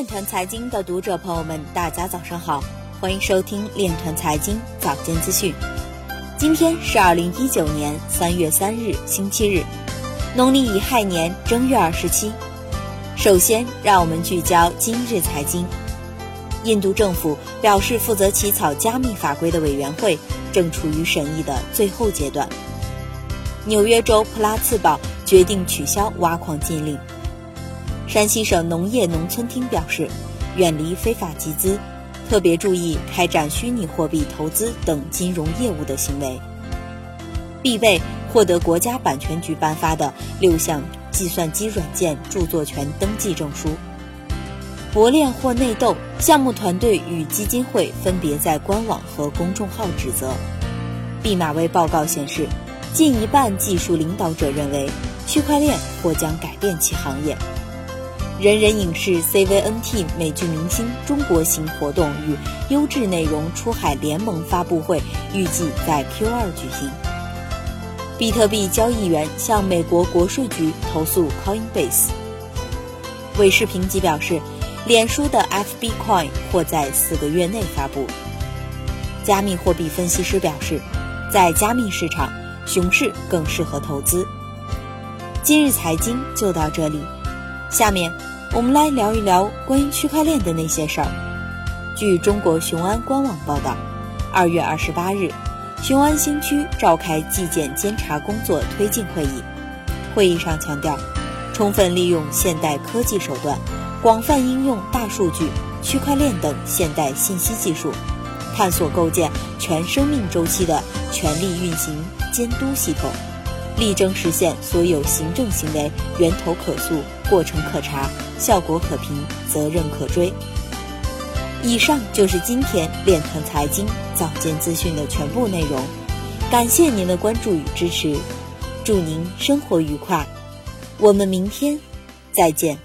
链团财经的读者朋友们，大家早上好，欢迎收听链团财经早间资讯。今天是二零一九年三月三日，星期日，农历乙亥年正月二十七。首先，让我们聚焦今日财经。印度政府表示，负责起草加密法规的委员会正处于审议的最后阶段。纽约州普拉茨堡决定取消挖矿禁令。山西省农业农村厅表示，远离非法集资，特别注意开展虚拟货币投资等金融业务的行为。必备获得国家版权局颁发的六项计算机软件著作权登记证书。博链或内斗，项目团队与基金会分别在官网和公众号指责。毕马威报告显示，近一半技术领导者认为区块链或将改变其行业。人人影视 CVNT 美剧明星中国行活动与优质内容出海联盟发布会预计在 Q2 举行。比特币交易员向美国国税局投诉 Coinbase。韦视评级表示，脸书的 FB Coin 或在四个月内发布。加密货币分析师表示，在加密市场，熊市更适合投资。今日财经就到这里，下面。我们来聊一聊关于区块链的那些事儿。据中国雄安官网报道，二月二十八日，雄安新区召开纪检监察工作推进会议。会议上强调，充分利用现代科技手段，广泛应用大数据、区块链等现代信息技术，探索构建全生命周期的权力运行监督系统。力争实现所有行政行为源头可溯、过程可查、效果可评、责任可追。以上就是今天链团财经早间资讯的全部内容，感谢您的关注与支持，祝您生活愉快，我们明天再见。